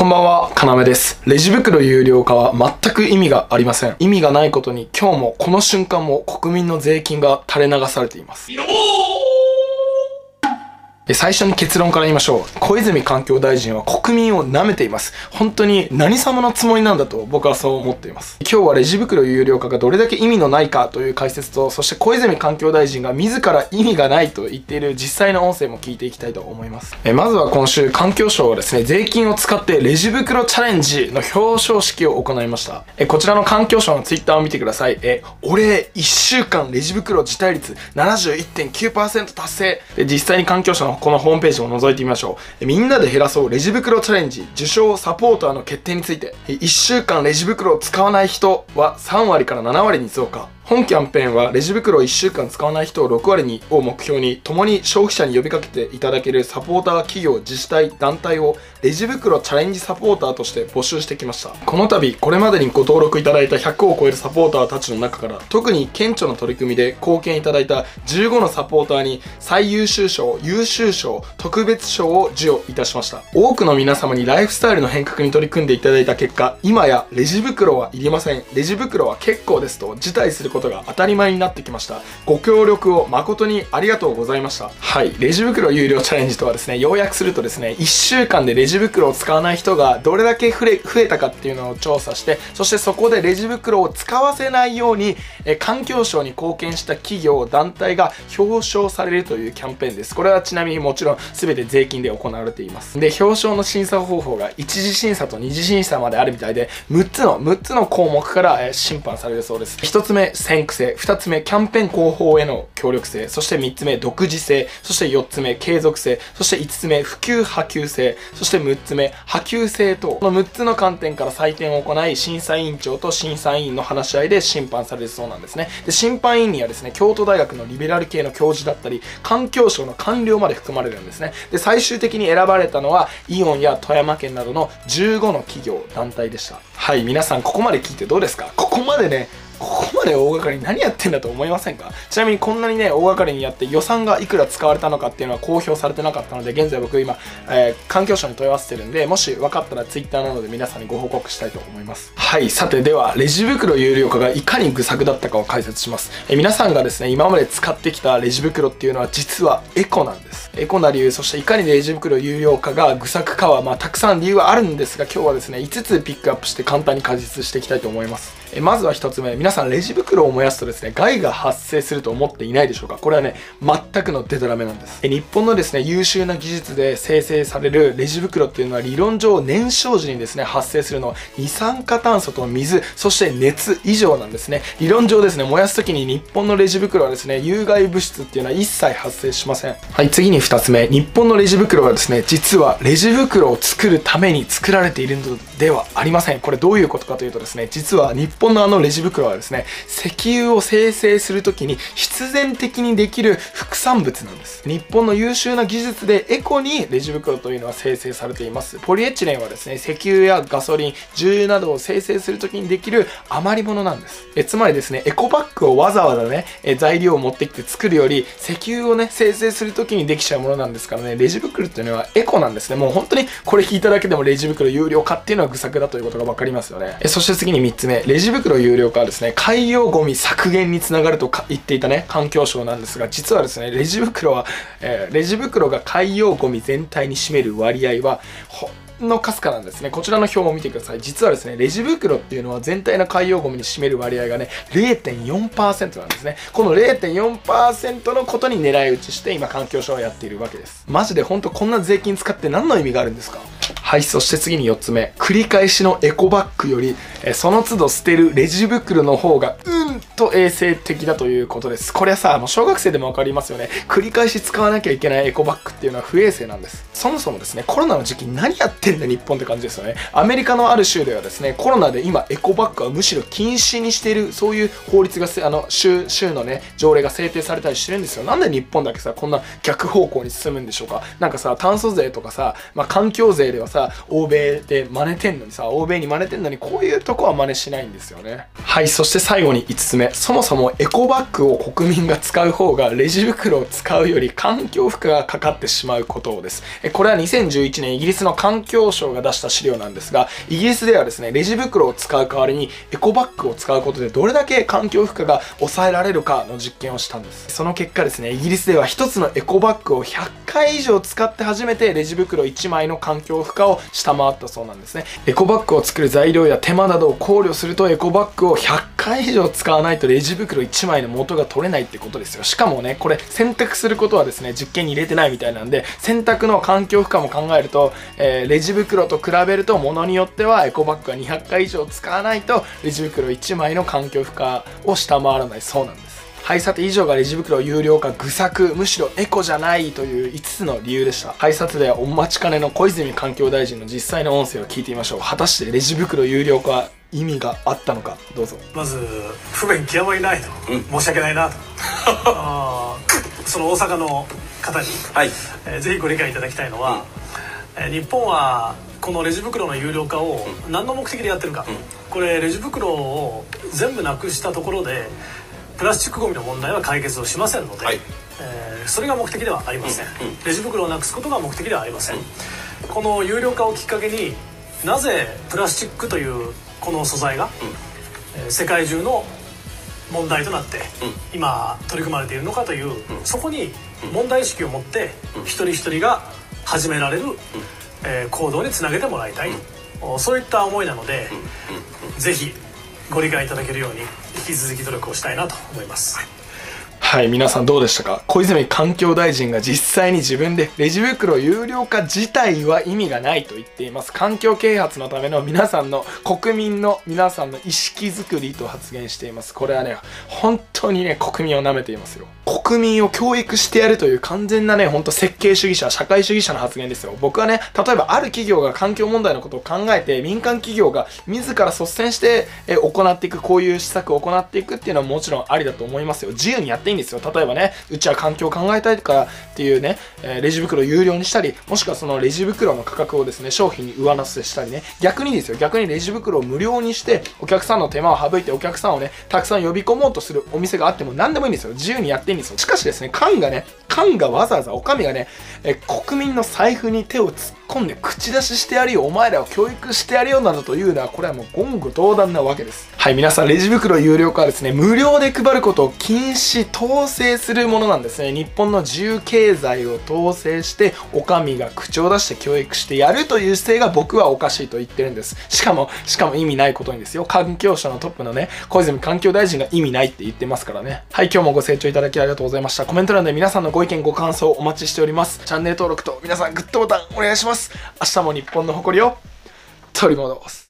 こんばんは、かなめです。レジ袋有料化は全く意味がありません。意味がないことに今日もこの瞬間も国民の税金が垂れ流されています。最初に結論から言いましょう。小泉環境大臣は国民を舐めています。本当に何様のつもりなんだと僕はそう思っています。今日はレジ袋有料化がどれだけ意味のないかという解説と、そして小泉環境大臣が自ら意味がないと言っている実際の音声も聞いていきたいと思います。えまずは今週、環境省はですね、税金を使ってレジ袋チャレンジの表彰式を行いました。えこちらの環境省のツイッターを見てください。え、俺、1週間レジ袋辞退率71.9%達成。で、実際に環境省のこのホームページを覗いてみましょう。みんなで減らそうレジ袋チャレンジ受賞サポーターの決定について、1週間レジ袋を使わない人は3割から7割に増加。本キャンペーンはレジ袋を1週間使わない人を6割にを目標に共に消費者に呼びかけていただけるサポーター企業自治体団体をレジ袋チャレンジサポーターとして募集してきました。この度これまでにご登録いただいた100を超えるサポーターたちの中から特に顕著な取り組みで貢献いただいた15のサポーターに最優秀賞優秀賞特別賞を授与いたしました。多くの皆様にライフスタイルの変革に取り組んでいただいた結果今やレジ袋はいりません。レジ袋は結構ですと辞退することことが当たり前になってきました。ご協力を誠にありがとうございました。はい。レジ袋有料チャレンジとはですね要約するとですね1週間でレジ袋を使わない人がどれだけ増えたかっていうのを調査してそしてそこでレジ袋を使わせないようにえ環境省に貢献した企業団体が表彰されるというキャンペーンです。これはちなみにもちろん全て税金で行われています。で表彰の審査方法が1次審査と2次審査まであるみたいで6つの6つの項目から審判されるそうです。1つ目先駆性2つ目キャンペーン広報への協力性そして3つ目独自性そして4つ目継続性そして5つ目普及波及性そして6つ目波及性とこの6つの観点から採点を行い審査委員長と審査委員の話し合いで審判されるそうなんですね。で審判委員にはですね京都大学のリベラル系の教授だったり環境省の官僚まで含まれるんですね。で最終的に選ばれたのはイオンや富山県などの15の企業団体でした。はい皆さんここまで聞いてどうですか？ここまでねここまで大掛かりに何やってんだと思いませんか？ちなみにこんなにね、大掛かりにやって予算がいくら使われたのかっていうのは公表されてなかったので、現在僕今、えー、環境省に問い合わせてるんで、もし分かったら Twitter などで皆さんにご報告したいと思います。はい、さてでは、レジ袋有料化がいかに愚策だったかを解説します。えー、皆さんがですね、今まで使ってきたレジ袋っていうのは実はエコなんです。エコな理由、そしていかにレジ袋有料化が愚策かは、まあ、たくさん理由はあるんですが、今日はですね、5つピックアップして簡単に解説していきたいと思います。えまずは1つ目、皆さんレジ袋を燃やすとですね、害が発生すると思っていないでしょうか？これはね、全くのデタラメなんです。え日本のですね、優秀な技術で生成されるレジ袋っていうのは理論上燃焼時にですね、発生するのは二酸化炭素と水、そして熱以上なんですね。理論上ですね、燃やす時に日本のレジ袋はですね、有害物質っていうのは一切発生しません。はい、次に2つ目、日本のレジ袋はですね、実はレジ袋を作るために作られているのではありません。これどういうことかというとですね、実は日本のあのレジ袋はですね、石油を生成するときに必然的にできる副産物なんです。日本の優秀な技術でエコにレジ袋というのは生成されています。ポリエチレンはですね、石油やガソリン、重油などを生成するときにできる余り物なんです。えつまりですね、エコバッグをわざわざね、え材料を持ってきて作るより、石油をね、生成するときにできちゃうものなんですからね、レジ袋っていうのはエコなんですね。もう本当にこれ聞いただけでもレジ袋有料化っていうのは愚策だということが分かりますよね。えそして次に3つ目、レジ袋有料化はですね、海洋ごみ削減につながると言っていたね、環境省なんですが、実はですね、レジ袋は、えー、レジ袋が海洋ごみ全体に占める割合は、のかすかなんですね。こちらの表も見てください。実はですね、レジ袋っていうのは全体の海洋ゴミに占める割合がね、0.4%なんですね。この0.4%のことに狙い撃ちして今環境省はやっているわけです。マジでほんとこんな税金使って何の意味があるんですか？はい、そして次に4つ目。繰り返しのエコバッグより、えその都度捨てるレジ袋の方が、うと衛生的だということです。これはさ、もう小学生でもわかりますよね。繰り返し使わなきゃいけないエコバッグっていうのは不衛生なんです。そもそもですね、コロナの時期何やってんだ日本って感じですよね。アメリカのある州ではですね、コロナで今エコバッグはむしろ禁止にしている、そういう法律が、あの、州、州のね、条例が制定されたりしてるんですよ。なんで日本だけさ、こんな逆方向に進むんでしょうか。なんかさ、炭素税とかさ、まあ、環境税ではさ、欧米で真似てんのにさ欧米に真似てんのにこういうとこは真似しないんですよねはいそして最後に5つ目そもそもエコバッグを国民が使う方がレジ袋を使うより環境負荷がかかってしまうことです。これは2011年イギリスの環境省が出した資料なんですが、イギリスではですね、レジ袋を使う代わりにエコバッグを使うことでどれだけ環境負荷が抑えられるかの実験をしたんです。その結果ですね、イギリスでは1つのエコバッグを100回以上使って初めてレジ袋1枚の環境負荷を下回ったそうなんですね。エコバッグを作る材料や手間などを考慮するとエコバッグを100回以上使わないとレジ袋1枚の元が取れないってことですよ。しかもね、これ選択することはですね、実験に入れてないみたいなんで、選択の環境負荷も考えると、えー、レジ袋と比べると物によってはエコバッグが200回以上使わないとレジ袋1枚の環境負荷を下回らないそうなんです。はい、さて以上がレジ袋有料化、愚策、むしろエコじゃないという5つの理由でした。はい、さてではお待ちかねの小泉環境大臣の実際の音声を聞いてみましょう。果たしてレジ袋有料化意味があったのかどうぞ。まず不便極まりないと、うん、申し訳ないなと。その大阪の方に、はい。えー、ぜひご理解いただきたいのは、うん、えー、日本はこのレジ袋の有料化を何の目的でやってるか、うん、これレジ袋を全部なくしたところでプラスチックごみの問題は解決をしませんので、はい、えー、それが目的ではありません、うんうん、レジ袋をなくすことが目的ではありません、この有料化をきっかけになぜプラスチックというこの素材が、うん、世界中の問題となって、今取り組まれているのかという、そこに問題意識を持って一人一人が始められる、えー、行動につなげてもらいたい、そういった思いなので、是非ご理解いただけるように引き続き努力をしたいなと思います。はい、はい皆さんどうでしたか？小泉環境大臣が実際に自分でレジ袋有料化自体は意味がないと言っています。環境啓発のための皆さんの国民の皆さんの意識づくりと発言しています。これはね、本当にね、国民を舐めていますよ。国民を教育してやるという完全なね、ほんと設計主義者、社会主義者の発言ですよ。僕はね、例えばある企業が環境問題のことを考えて、民間企業が自ら率先して行っていく、こういう施策を行っていくっていうのはもちろんありだと思いますよ。自由にやっていいんですよ。例えばね、うちは環境を考えたいからっていうね、えレジ袋を有料にしたり、もしくはそのレジ袋の価格をですね、商品に上乗せしたりね、逆にですよ、逆にレジ袋を無料にして、お客さんの手間を省いてお客さんをね、たくさん呼び込もうとするお店があっても何でもいいんですよ。自由にやっていいんですよ。しかしですね、缶がね、缶がわざわざ、お上がね、え国民の財布に手を突っ込んで口出ししてやるよ、お前らを教育してやるよなどというのは、これはもう言語道断なわけです。はい、皆さん、レジ袋有料化はですね、無料で配ることを禁止、統制するものなんですね。日本の自由経済を統制して、お上が口を出して教育してやるという姿勢が僕はおかしいと言ってるんです。しかも、しかも意味ないことにですよ。環境省のトップのね、小泉環境大臣が意味ないって言ってますからね。はい、今日もご清聴いただきありがとうございました。コメント欄で皆さんのご意見、ご感想お待ちしております。チャンネル登録と皆さんグッドボタンお願いしますます。明日も日本の誇りを取り戻す。